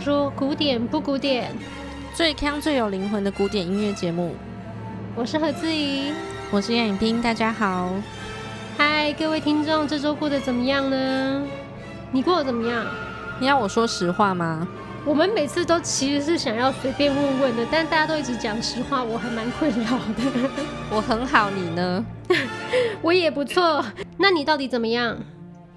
迎收听《Bonjour 古典不古典》，最康最有灵魂的古典音乐节目。我是何志怡，我是杨颖冰，大家好。嗨，各位听众，这周过得怎么样呢？你过得怎么样？你要我说实话吗？我们每次都其实是想要随便问问的，但大家都一直讲实话，我还蛮困扰的。我很好，你呢？我也不错。那你到底怎么样？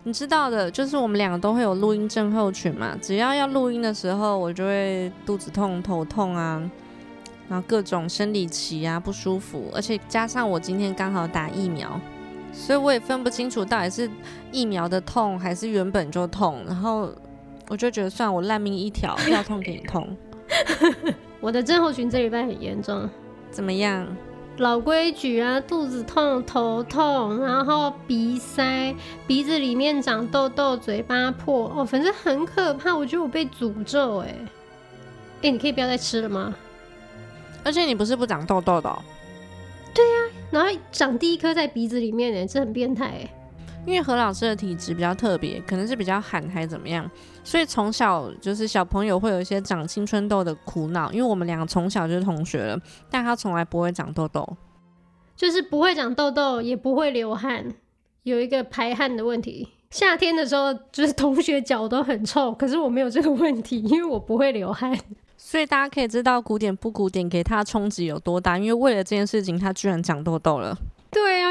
你知道的，就是我们两个都会有录音症候群嘛。只要要录音的时候，我就会肚子痛、头痛啊，然后各种生理期啊不舒服，而且加上我今天刚好打疫苗，所以我也分不清楚到底是疫苗的痛还是原本就痛。然后我就觉得，算我烂命一条，要痛给你痛。我的症候群这礼拜很严重，怎么样？老规矩啊，肚子痛、头痛，然后鼻塞，鼻子里面长痘痘，嘴巴破，哦，反正很可怕。我觉得我被诅咒，哎，哎，你可以不要再吃了吗？而且你不是不长痘痘的哦？对呀，然后长第一颗在鼻子里面，哎，这很变态，哎。因为何老师的体质比较特别，可能是比较寒还是怎么样，所以从小就是小朋友会有一些长青春痘的苦恼。因为我们两个从小就是同学了，但他从来不会长痘痘，就是不会长痘痘，也不会流汗，有一个排汗的问题。夏天的时候，就是同学脚都很臭，可是我没有这个问题，因为我不会流汗。所以大家可以知道古典不古典给他的冲击有多大，因为为了这件事情，他居然长痘痘了。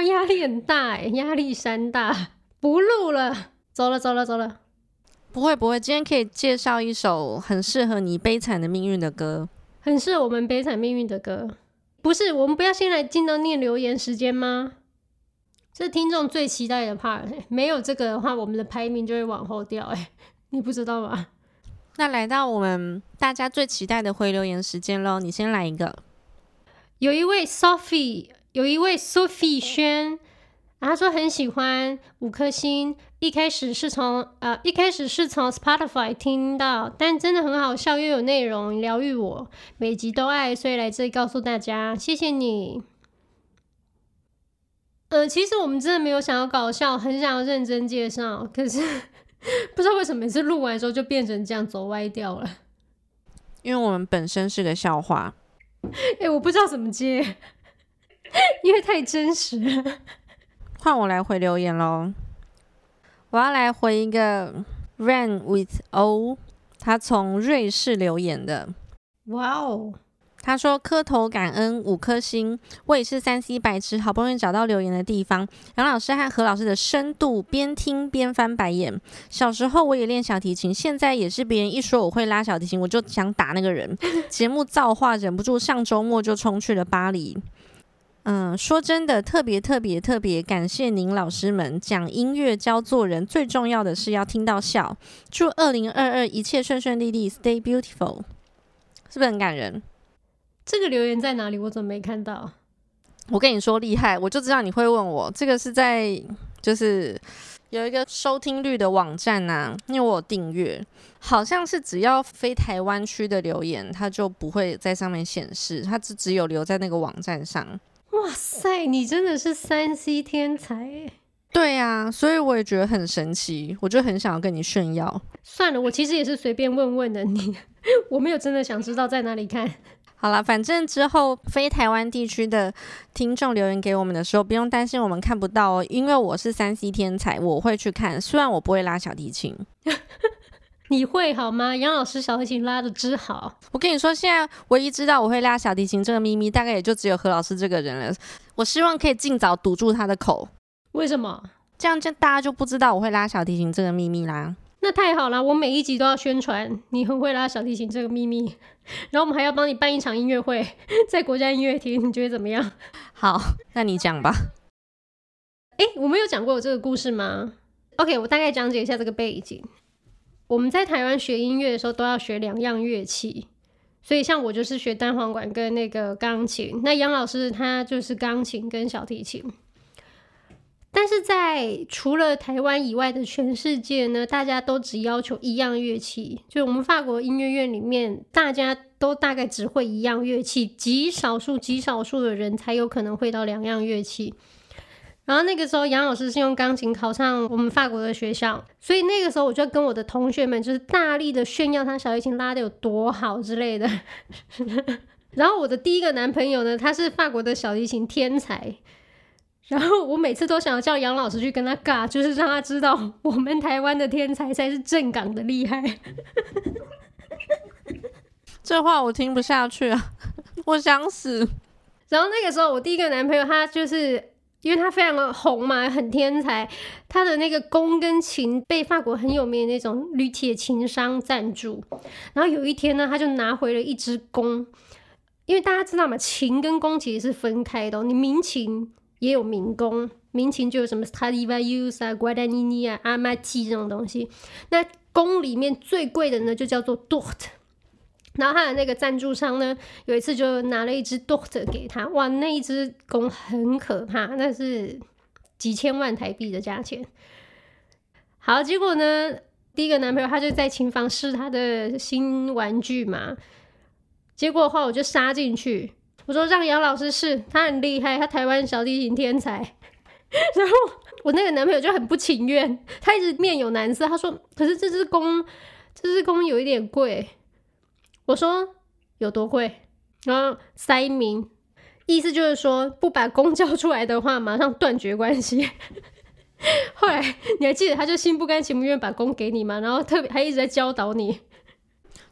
压力很大哎，压力山大，不录了，走了走了走了。不会不会，今天可以介绍一首很适合你悲惨的命运的歌，很适合我们悲惨命运的歌。不是，我们不要先来进到念留言时间吗？这是听众最期待的 part，没有这个的话，我们的排名就会往后掉哎，你不知道吗？那来到我们大家最期待的回留言时间喽，你先来一个。有一位 Sophie。有一位 Sophie 轩，他说很喜欢五颗星。一开始是从呃一开始是从 Spotify 听到，但真的很好笑又有内容，疗愈我，每集都爱，所以来这里告诉大家，谢谢你。呃，其实我们真的没有想要搞笑，很想要认真介绍，可是 不知道为什么每次录完之后就变成这样走歪掉了。因为我们本身是个笑话。哎、欸，我不知道怎么接。因为太真实了，换我来回留言喽。我要来回一个 Rain with O，他从瑞士留言的。哇哦！他说磕头感恩五颗星，我也是三 C 白痴，好不容易找到留言的地方。杨老师和何老师的深度，边听边翻白眼。小时候我也练小提琴，现在也是别人一说我会拉小提琴，我就想打那个人。节目造化，忍不住上周末就冲去了巴黎。嗯，说真的，特别特别特别感谢您老师们讲音乐教做人，最重要的是要听到笑。祝二零二二一切顺顺利利，Stay beautiful，是不是很感人？这个留言在哪里？我怎么没看到？我跟你说厉害，我就知道你会问我。这个是在就是有一个收听率的网站啊，因为我有订阅，好像是只要非台湾区的留言，它就不会在上面显示，它只只有留在那个网站上。哇塞，你真的是三 C 天才耶！对呀、啊，所以我也觉得很神奇，我就很想要跟你炫耀。算了，我其实也是随便问问的你，你 我没有真的想知道在哪里看。好了，反正之后非台湾地区的听众留言给我们的时候，不用担心我们看不到哦，因为我是三 C 天才，我会去看。虽然我不会拉小提琴。你会好吗？杨老师小提琴拉的真好。我跟你说，现在唯一知道我会拉小提琴这个秘密，大概也就只有何老师这个人了。我希望可以尽早堵住他的口。为什么？这样就大家就不知道我会拉小提琴这个秘密啦。那太好了，我每一集都要宣传你很会拉小提琴这个秘密，然后我们还要帮你办一场音乐会，在国家音乐厅，你觉得怎么样？好，那你讲吧。哎，我们有讲过我这个故事吗？OK，我大概讲解一下这个背景。我们在台湾学音乐的时候都要学两样乐器，所以像我就是学单簧管跟那个钢琴，那杨老师他就是钢琴跟小提琴。但是在除了台湾以外的全世界呢，大家都只要求一样乐器，就我们法国音乐院里面，大家都大概只会一样乐器，极少数极少数的人才有可能会到两样乐器。然后那个时候杨老师是用钢琴考上我们法国的学校，所以那个时候我就跟我的同学们就是大力的炫耀他小提琴拉的有多好之类的。然后我的第一个男朋友呢，他是法国的小提琴天才。然后我每次都想要叫杨老师去跟他尬，就是让他知道我们台湾的天才才是正港的厉害。这话我听不下去啊，我想死。然后那个时候，我第一个男朋友他就是因为他非常的红嘛，很天才，他的那个弓跟琴被法国很有名的那种铝铁琴商赞助。然后有一天呢，他就拿回了一支弓，因为大家知道嘛，琴跟弓其实是分开的哦，你民琴。也有民工，民琴就有什么 Stradivarius 啊、Guadagnini 啊、阿玛提这种东西。那弓里面最贵的呢，就叫做 Durt。然后他的那个赞助商呢，有一次就拿了一支 Doct 给他，哇，那一支弓很可怕，那是几千万台币的价钱。好，结果呢，第一个男朋友他就在琴房试他的新玩具嘛，结果的话我就杀进去。我说让杨老师试，他很厉害，他台湾小提琴天才。然后我那个男朋友就很不情愿，他一直面有难色。他说：“可是这支弓，这支弓有一点贵。”我说：“有多贵？”然后塞明，意思就是说不把弓交出来的话，马上断绝关系。后来你还记得，他就心不甘情不愿把弓给你吗？然后特别还一直在教导你。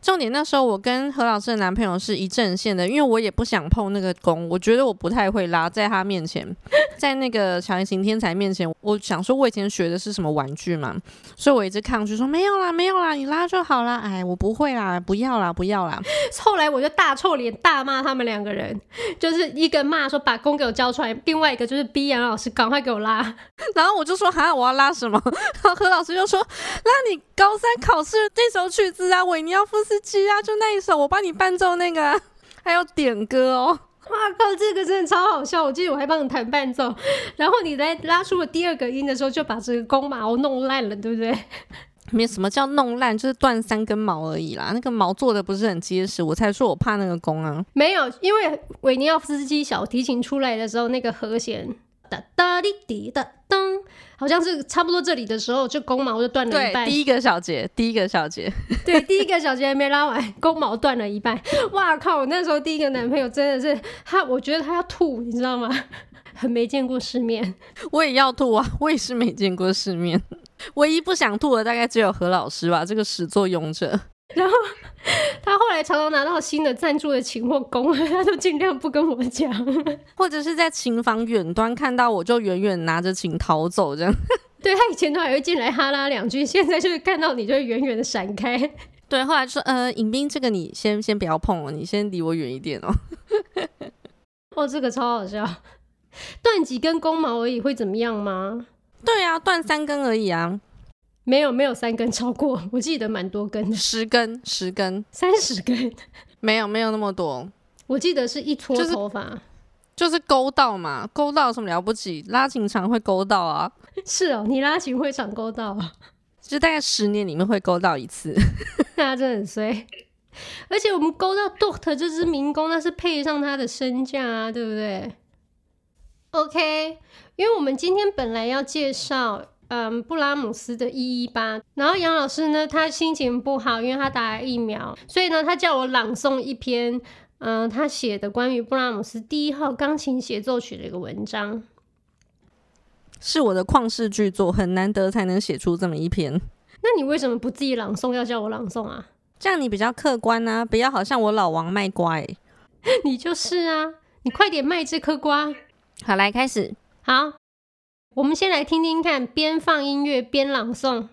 重点那时候我跟何老师的男朋友是一阵线的，因为我也不想碰那个弓，我觉得我不太会拉，在他面前，在那个小提琴天才面前，我想说我以前学的是什么玩具嘛，所以我一直抗拒说没有啦，没有啦，你拉就好啦。哎，我不会啦，不要啦，不要啦。后来我就大臭脸大骂他们两个人，就是一个骂说把弓给我交出来，另外一个就是逼杨老师赶快给我拉，然后我就说哈，我要拉什么？然后何老师就说，那你高三考试这首曲子啊，韦尼奥夫斯。司机啊，就那一首，我帮你伴奏那个，还有点歌哦。哇靠，这个真的超好笑！我记得我还帮你弹伴奏，然后你在拉出了第二个音的时候，就把这个弓毛弄烂了，对不对？没什么叫弄烂，就是断三根毛而已啦。那个毛做的不是很结实，我才说我怕那个弓啊。没有，因为维尼奥夫斯基小提琴出来的时候，那个和弦哒哒滴滴哒噔。好像是差不多这里的时候，就弓毛就断了一半。第一个小节，第一个小节，对，第一个小节还没拉完，弓毛断了一半。哇靠！我那时候第一个男朋友真的是他，我觉得他要吐，你知道吗？很没见过世面。我也要吐啊！我也是没见过世面。唯一不想吐的大概只有何老师吧，这个始作俑者。然后他后来常常拿到新的赞助的琴或弓，他都尽量不跟我讲，或者是在琴房远端看到我就远远拿着琴逃走这样。对，他以前都还会进来哈拉两句，现在就是看到你就会远远的闪开。对，后来就说呃，尹斌这个你先先不要碰哦，你先离我远一点哦。哦，这个超好笑，断几根弓毛而已会怎么样吗？对啊，断三根而已啊。没有没有三根超过，我记得蛮多根的，十根十根三十根，没有没有那么多，我记得是一撮头发，就是，就是勾到嘛，勾到有什么了不起？拉琴常会勾到啊，是哦，你拉琴会常勾到啊，就大概十年里面会勾到一次，那真的很衰。而且我们勾到 Durt 这只民工，那是配上他的身价啊，对不对？OK，因为我们今天本来要介绍。嗯，布拉姆斯的一一八，然后杨老师呢，他心情不好，因为他打了疫苗，所以呢，他叫我朗诵一篇，嗯，他写的关于布拉姆斯第一号钢琴协奏曲的一个文章，是我的旷世巨作，很难得才能写出这么一篇。那你为什么不自己朗诵，要叫我朗诵啊？这样你比较客观啊，不要好像我老王卖瓜欸。你就是啊，你快点卖这颗瓜。好，来开始。好。我们先来听听看，边放音乐边朗诵。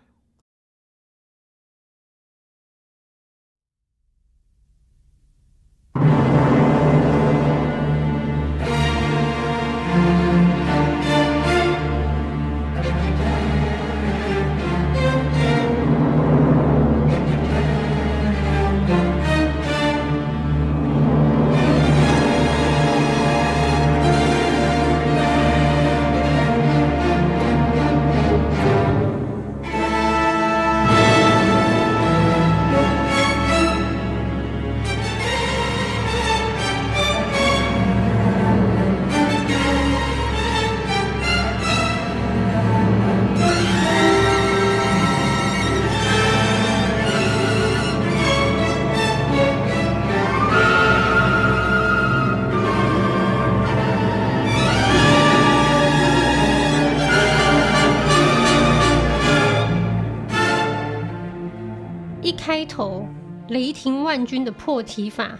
听万钧的破题法，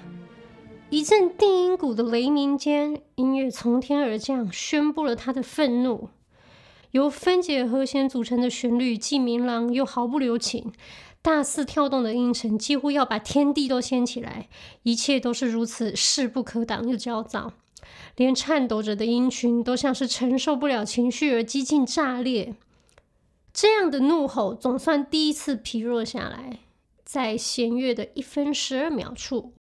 一阵定音鼓的雷鸣间，音乐从天而降，宣布了他的愤怒。由分解和弦组成的旋律既明朗又毫不留情，大肆跳动的音程几乎要把天地都掀起来，一切都是如此势不可挡又焦躁，连颤抖着的音群都像是承受不了情绪而几近炸裂。这样的怒吼总算第一次疲弱下来，在弦乐的一分十二秒处。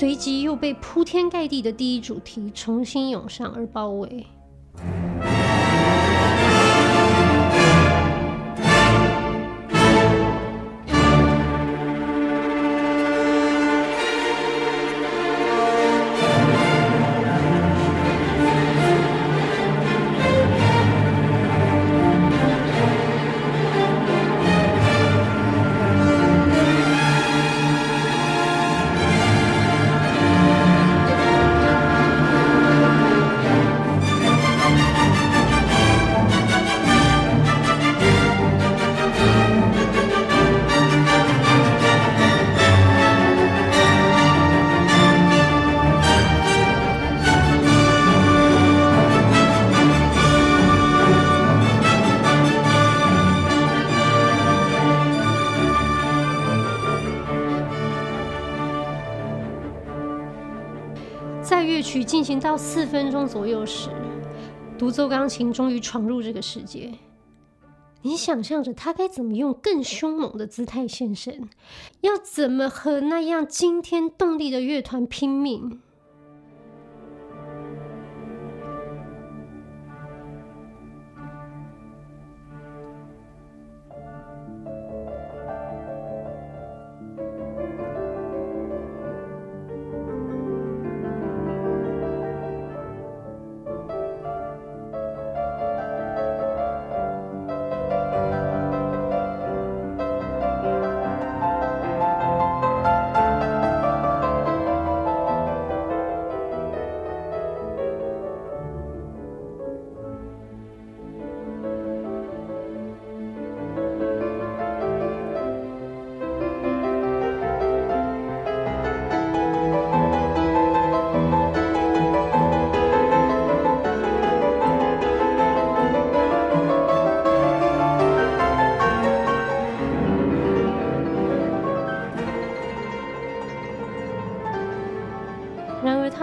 随即又被铺天盖地的第一主题重新涌上而包围。在乐曲进行到四分钟左右时，独奏钢琴终于闯入这个世界。你想象着他该怎么用更凶猛的姿态现身，要怎么和那样惊天动地的乐团拼命？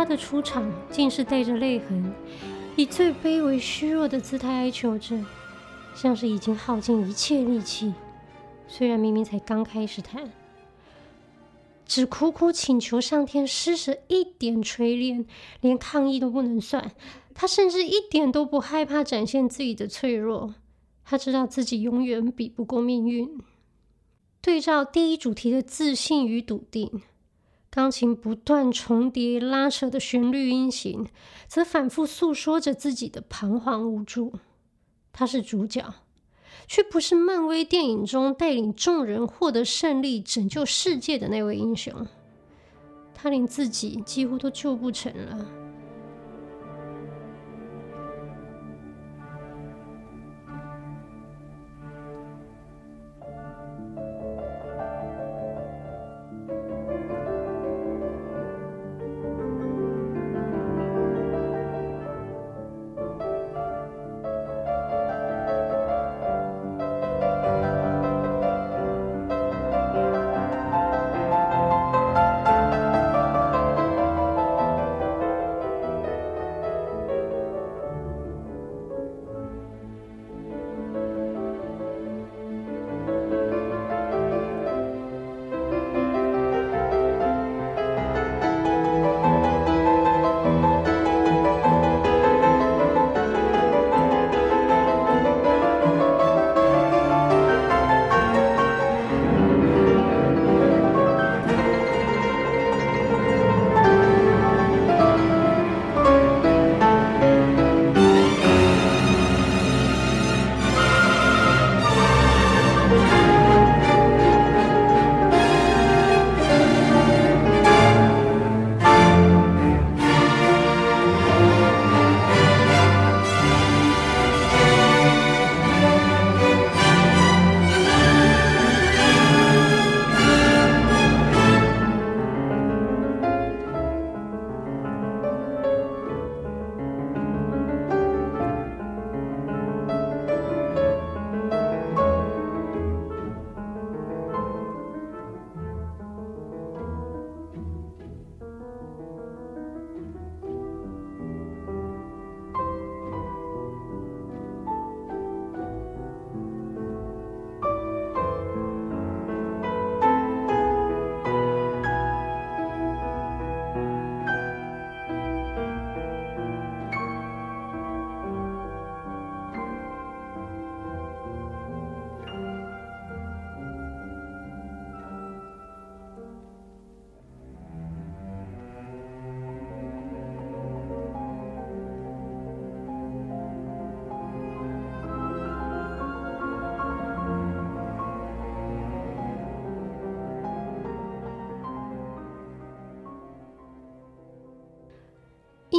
的出场竟是带着泪痕，以最卑微虚弱的姿态哀求着，像是已经耗尽一切力气。虽然明明才刚开始弹，只苦苦请求上天施舍一点锤炼，连抗议都不能算。他甚至一点都不害怕展现自己的脆弱，他知道自己永远比不过命运。对照第一主题的自信与笃定。钢琴不断重叠拉扯的旋律音型，则反复诉说着自己的彷徨无助。他是主角，却不是漫威电影中带领众人获得胜利、拯救世界的那位英雄。他连自己几乎都救不成了。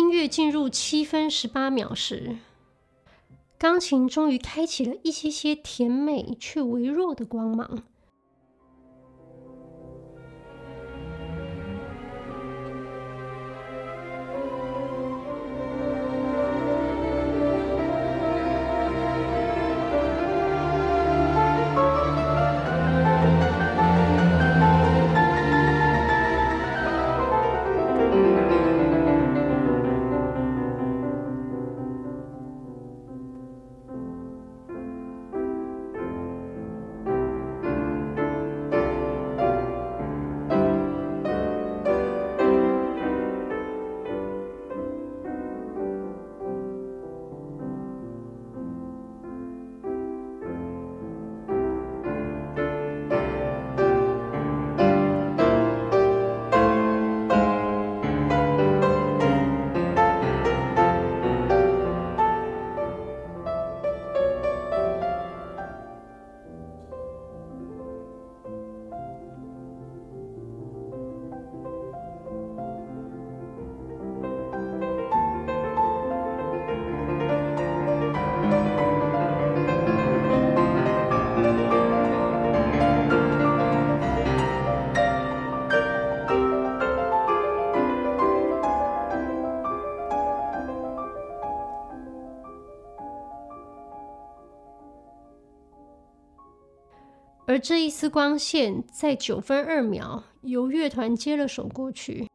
音乐进入七分十八秒时，钢琴终于开启了一些些甜美却微弱的光芒。而这一丝光线，在九分二秒由乐团接了手过去。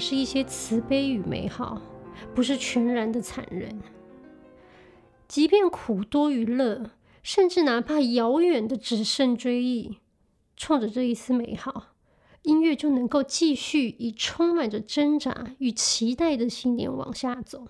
是一些慈悲与美好，不是全然的残忍。即便苦多于乐，甚至哪怕遥远的只剩追忆，冲着这一丝美好，音乐就能够继续以充满着挣扎与期待的信念往下走。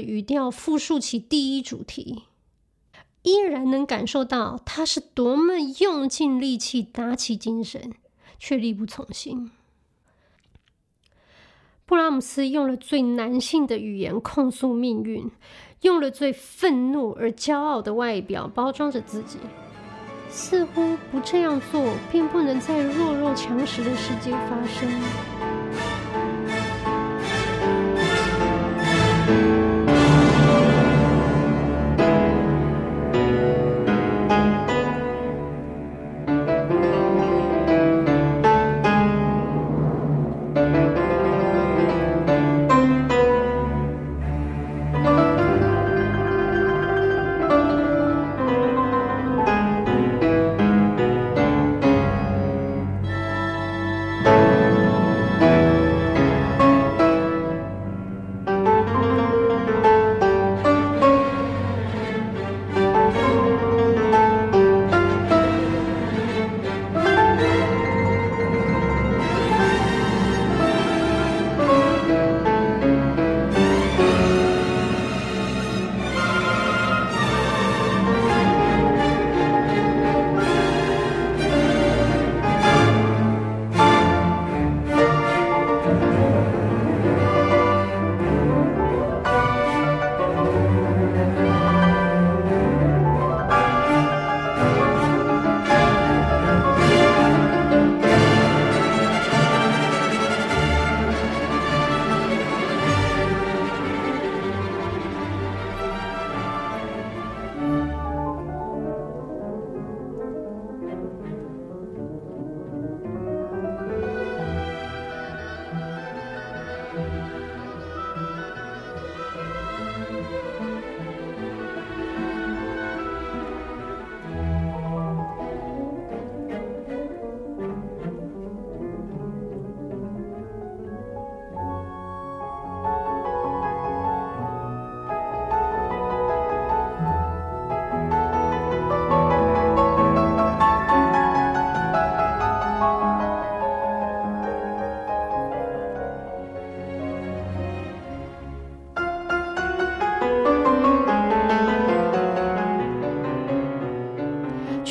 语调复述起第一主题，依然能感受到他是多么用尽力气打起精神，却力不从心。布拉姆斯用了最男性的语言控诉命运，用了最愤怒而骄傲的外表包装着自己，似乎不这样做便不能在弱肉强食的世界发生。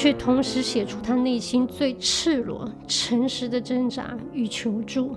却同时写出他内心最赤裸、诚实的挣扎与求助。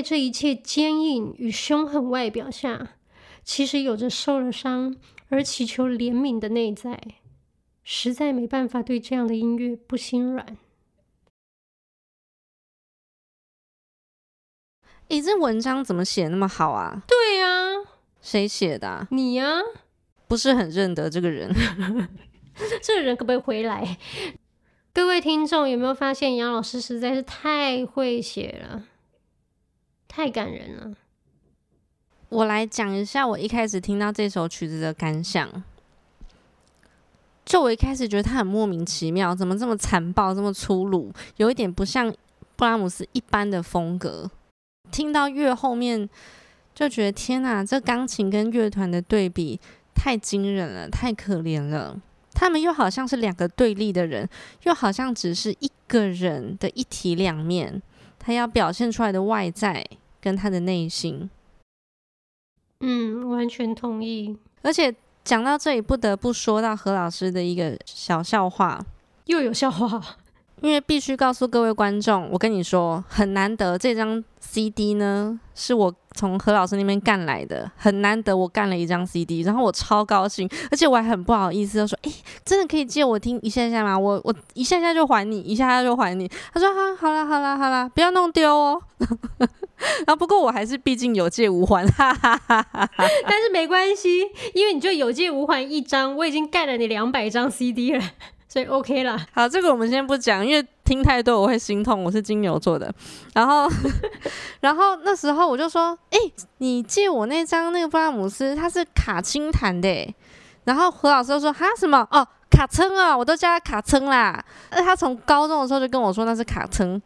在这一切坚硬与凶狠外表下，其实有着受了伤而祈求怜悯的内在，实在没办法对这样的音乐不心软。诶，这文章怎么写那么好啊？对呀、啊，谁写的、啊？你呀、啊，不是很认得这个人。这个人可不可以回来？各位听众有没有发现，杨老师实在是太会写了，太感人了。我来讲一下我一开始听到这首曲子的感想。就我一开始觉得它很莫名其妙，怎么这么残暴，这么粗鲁，有一点不像布拉姆斯一般的风格。听到越后面，就觉得天哪，这钢琴跟乐团的对比太惊人了，太可怜了。他们又好像是两个对立的人，又好像只是一个人的一体两面。他要表现出来的外在跟他的内心，嗯，完全同意。而且讲到这里，不得不说到何老师的一个小笑话，又有笑话。因为必须告诉各位观众，我跟你说，很难得这张 CD 呢，是我从何老师那边干来的，很难得我干了一张 CD，然后我超高兴，而且我还很不好意思，就说：“诶，真的可以借我听一下下吗？我我一下下就还你，一下下就还你。”他说：“哈，好啦好啦好啦，不要弄丢哦。”然后不过我还是毕竟有借无还，哈哈哈哈哈。但是没关系，因为你就有借无还一张，我已经盖了你两百张 CD 了。所以 OK 了。好，这个我们先不讲，因为听太多我会心痛。我是金牛座的，然后，然后那时候我就说：“哎、欸，你借我那张那个布拉姆斯，他是卡青弹的。”然后何老师就说：“哈什么？哦，卡称啊，我都叫他卡称啦。”那他从高中的时候就跟我说那是卡称。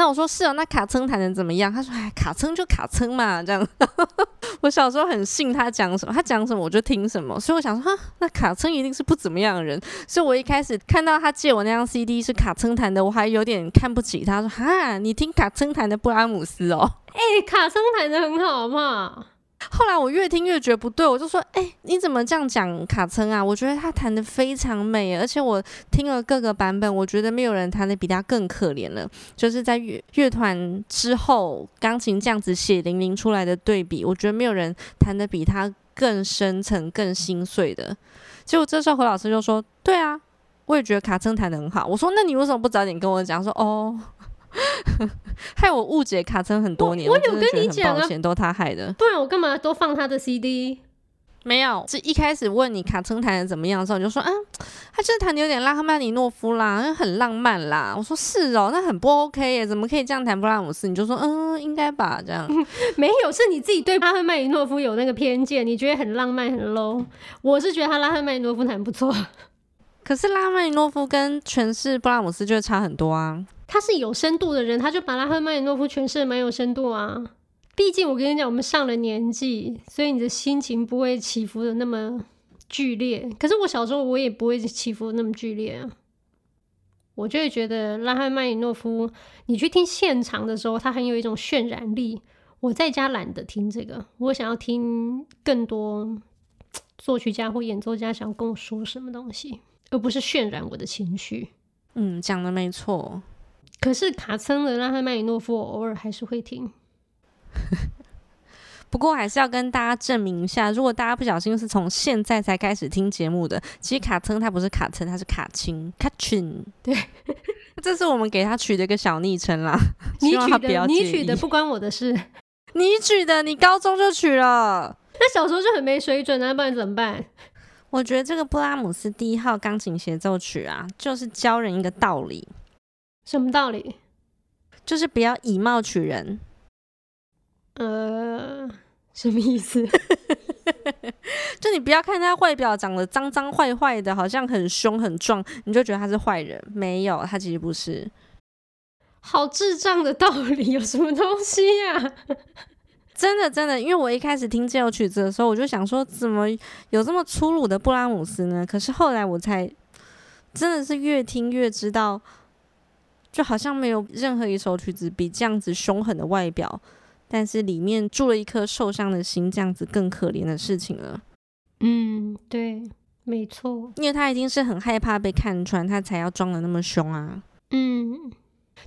那我说是啊，那卡称弹的怎么样？他说：“哎，卡称就卡称嘛，这样。”我小时候很信他讲什么，他讲什么我就听什么，所以我想说，哈，那卡称一定是不怎么样的人。所以我一开始看到他借我那张 CD 是卡称弹的，我还有点看不起他，说：“哈，你听卡称弹的布拉姆斯哦？”哎、卡森弹的很好嘛。后来我越听越觉得不对，我就说：“哎、你怎么这样讲卡称啊？我觉得他弹得非常美，而且我听了各个版本，我觉得没有人弹得比他更可怜了。就是在乐乐团之后，钢琴这样子血淋淋出来的对比，我觉得没有人弹得比他更深层、更心碎的。结果这时候何老师就说：‘对啊，我也觉得卡称弹得很好。’我说：‘那你为什么不早点跟我讲？’说：‘哦。’” 害我误解卡称很多年，我，我有跟你讲啊，都他害的，不然我干嘛都放他的 CD？没有，是一开始问你卡称弹的怎么样的时候，你就说，啊，他就是弹的有点拉赫曼尼诺夫啦，很浪漫啦。我说是哦，那很不 OK 耶，怎么可以这样弹布拉姆斯？你就说，嗯，应该吧，这样。没有，是你自己对拉赫曼尼诺夫有那个偏见，你觉得很浪漫很 low。我是觉得他拉赫曼尼诺夫弹不错，可是拉赫曼尼诺夫跟诠释布拉姆斯就会差很多啊。他是有深度的人，他就把拉赫曼尼诺夫诠释的蛮有深度啊。毕竟我跟你讲，我们上了年纪，所以你的心情不会起伏的那么剧烈。可是我小时候我也不会起伏那么剧烈啊。我就会觉得拉赫曼尼诺夫，你去听现场的时候，他很有一种渲染力。我在家懒得听这个，我想要听更多作曲家或演奏家想要跟我说什么东西，而不是渲染我的情绪。嗯，讲的没错。可是卡森的拉赫曼尼诺夫，我偶尔还是会听。不过还是要跟大家证明一下，如果大家不小心是从现在才开始听节目的，其实卡森他不是卡森，他是卡钦卡钦。对，这是我们给他取的一个小昵称啦。你取的，你取的不关我的事。你取的，你高中就取了。那小时候就很没水准啊，不然怎么办？我觉得这个布拉姆斯第一号钢琴协奏曲啊，就是教人一个道理。什么道理？就是不要以貌取人。呃，什么意思？就你不要看他外表长得脏脏坏坏的，好像很凶很壮，你就觉得他是坏人。没有，他其实不是。好智障的道理，有什么东西呀？真的真的，因为我一开始听这首曲子的时候，我就想说，怎么有这么粗鲁的布拉姆斯呢？可是后来我才真的是越听越知道，就好像没有任何一首曲子比这样子凶狠的外表，但是里面住了一颗受伤的心，这样子更可怜的事情了。嗯，对，没错，因为他一定是很害怕被看穿，他才要装的那么凶啊。嗯。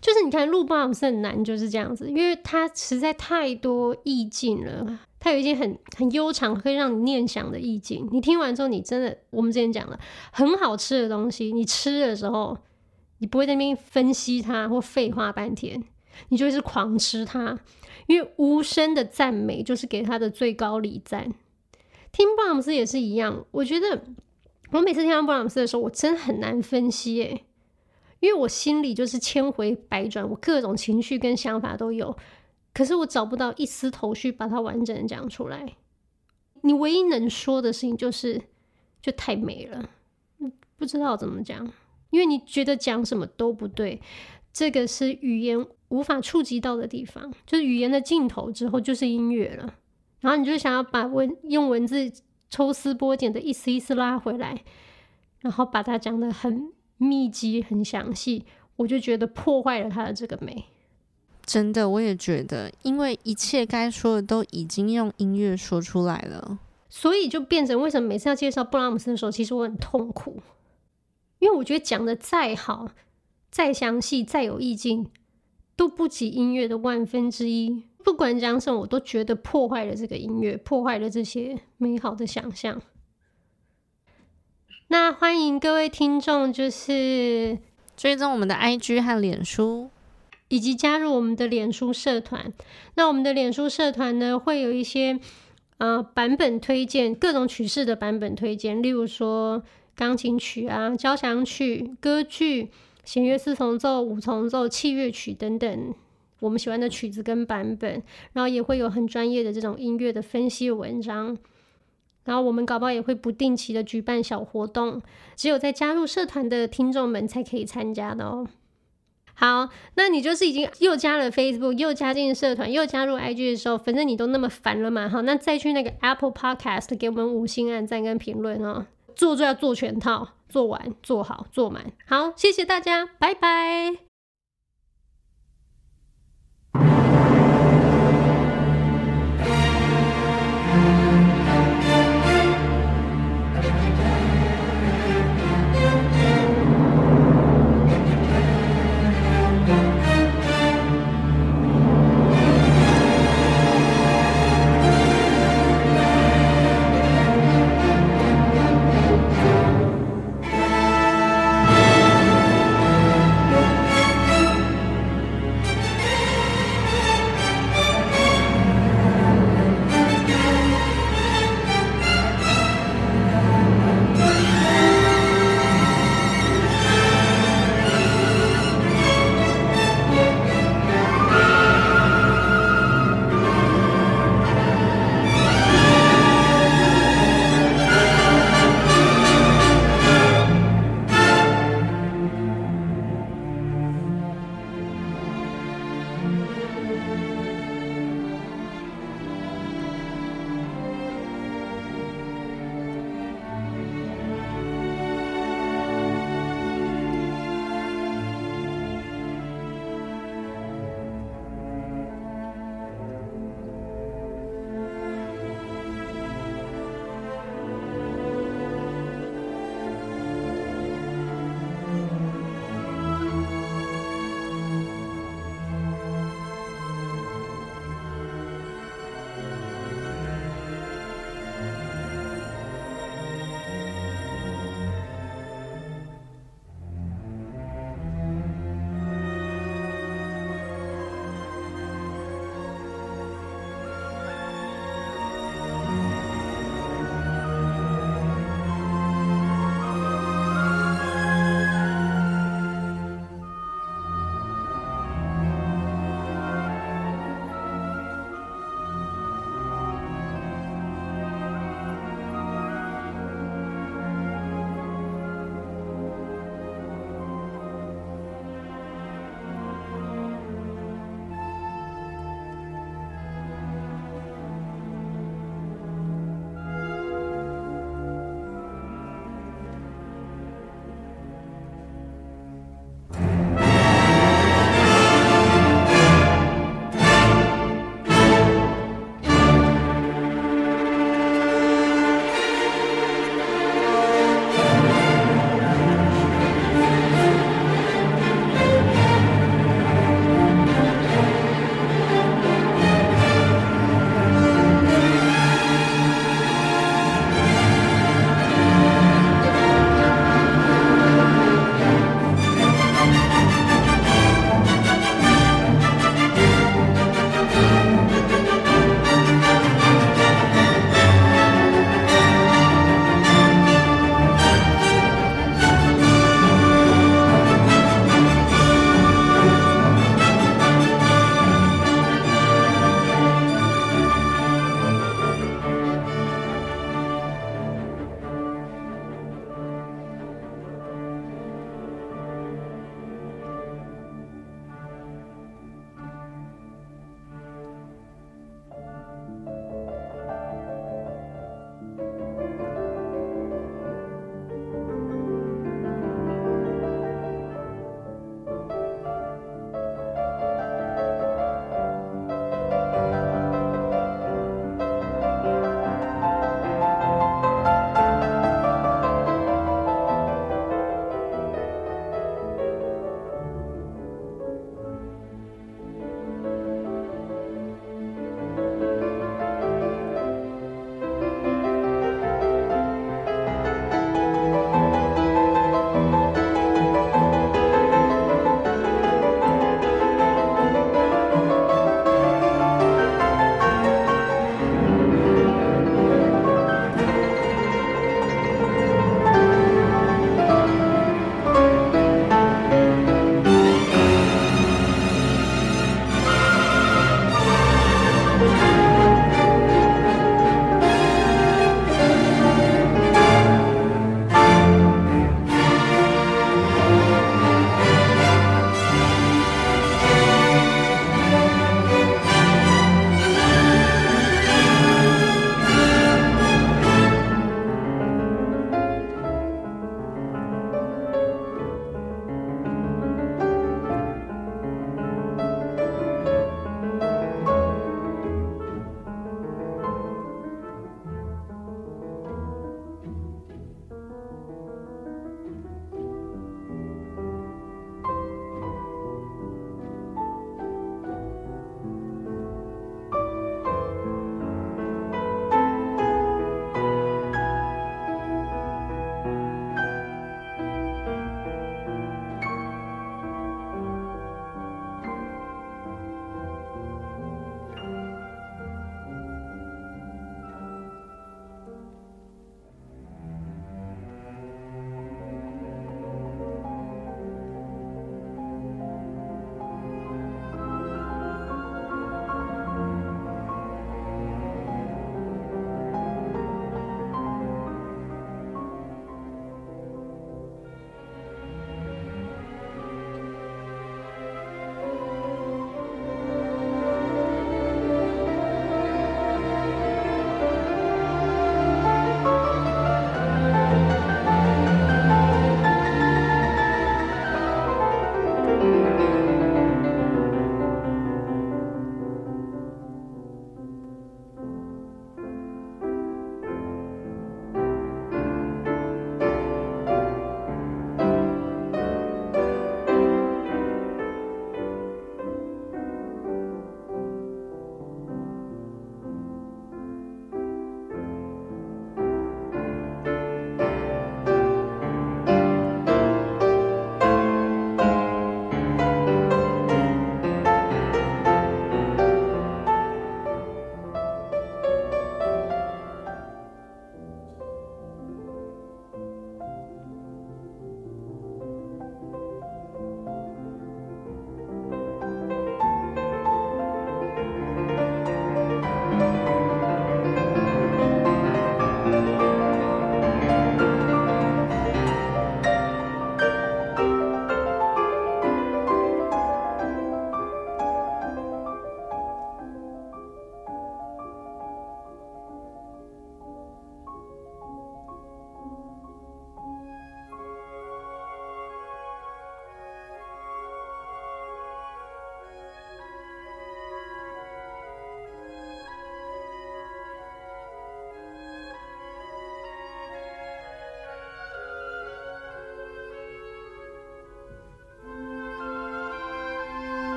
就是你看，录布拉姆斯很难，就是这样子，因为它实在太多意境了。它有一些很很悠长，可以让你念想的意境。你听完之后，你真的，我们之前讲了，很好吃的东西，你吃的时候，你不会在那边分析它或废话半天，你就会是狂吃它，因为无声的赞美就是给他的最高礼赞。听布朗斯也是一样，我觉得我每次听到布朗斯的时候，我真很难分析诶。因为我心里就是千回百转，我各种情绪跟想法都有，可是我找不到一丝头绪把它完整的讲出来。你唯一能说的事情就是，就太美了，不知道怎么讲，因为你觉得讲什么都不对，这个是语言无法触及到的地方，就是语言的尽头之后就是音乐了，然后你就想要把文用文字抽丝剥茧的一丝一丝拉回来，然后把它讲得很。密集很详细，我就觉得破坏了它的这个美。真的，我也觉得，因为一切该说的都已经用音乐说出来了，所以就变成为什么每次要介绍布拉姆斯的时候，其实我很痛苦，因为我觉得讲的再好、再详细、再有意境，都不及音乐的万分之一。不管讲什么，我都觉得破坏了这个音乐，破坏了这些美好的想象。那欢迎各位听众，就是追踪我们的 IG 和脸书，以及加入我们的脸书社团。那我们的脸书社团呢，会有一些呃版本推荐，各种曲式的版本推荐，例如说钢琴曲啊、交响曲、歌剧、弦乐四重奏、五重奏、器乐曲等等，我们喜欢的曲子跟版本。然后也会有很专业的这种音乐的分析文章。然后我们搞不好也会不定期的举办小活动，只有在加入社团的听众们才可以参加的哦。好，那你就是已经又加了 Facebook，又加进社团，又加入 IG 的时候，反正你都那么烦了嘛。好，那再去那个 Apple Podcast 给我们五星按赞跟评论哦。做就要做全套，做完做好做满。好，谢谢大家，拜拜。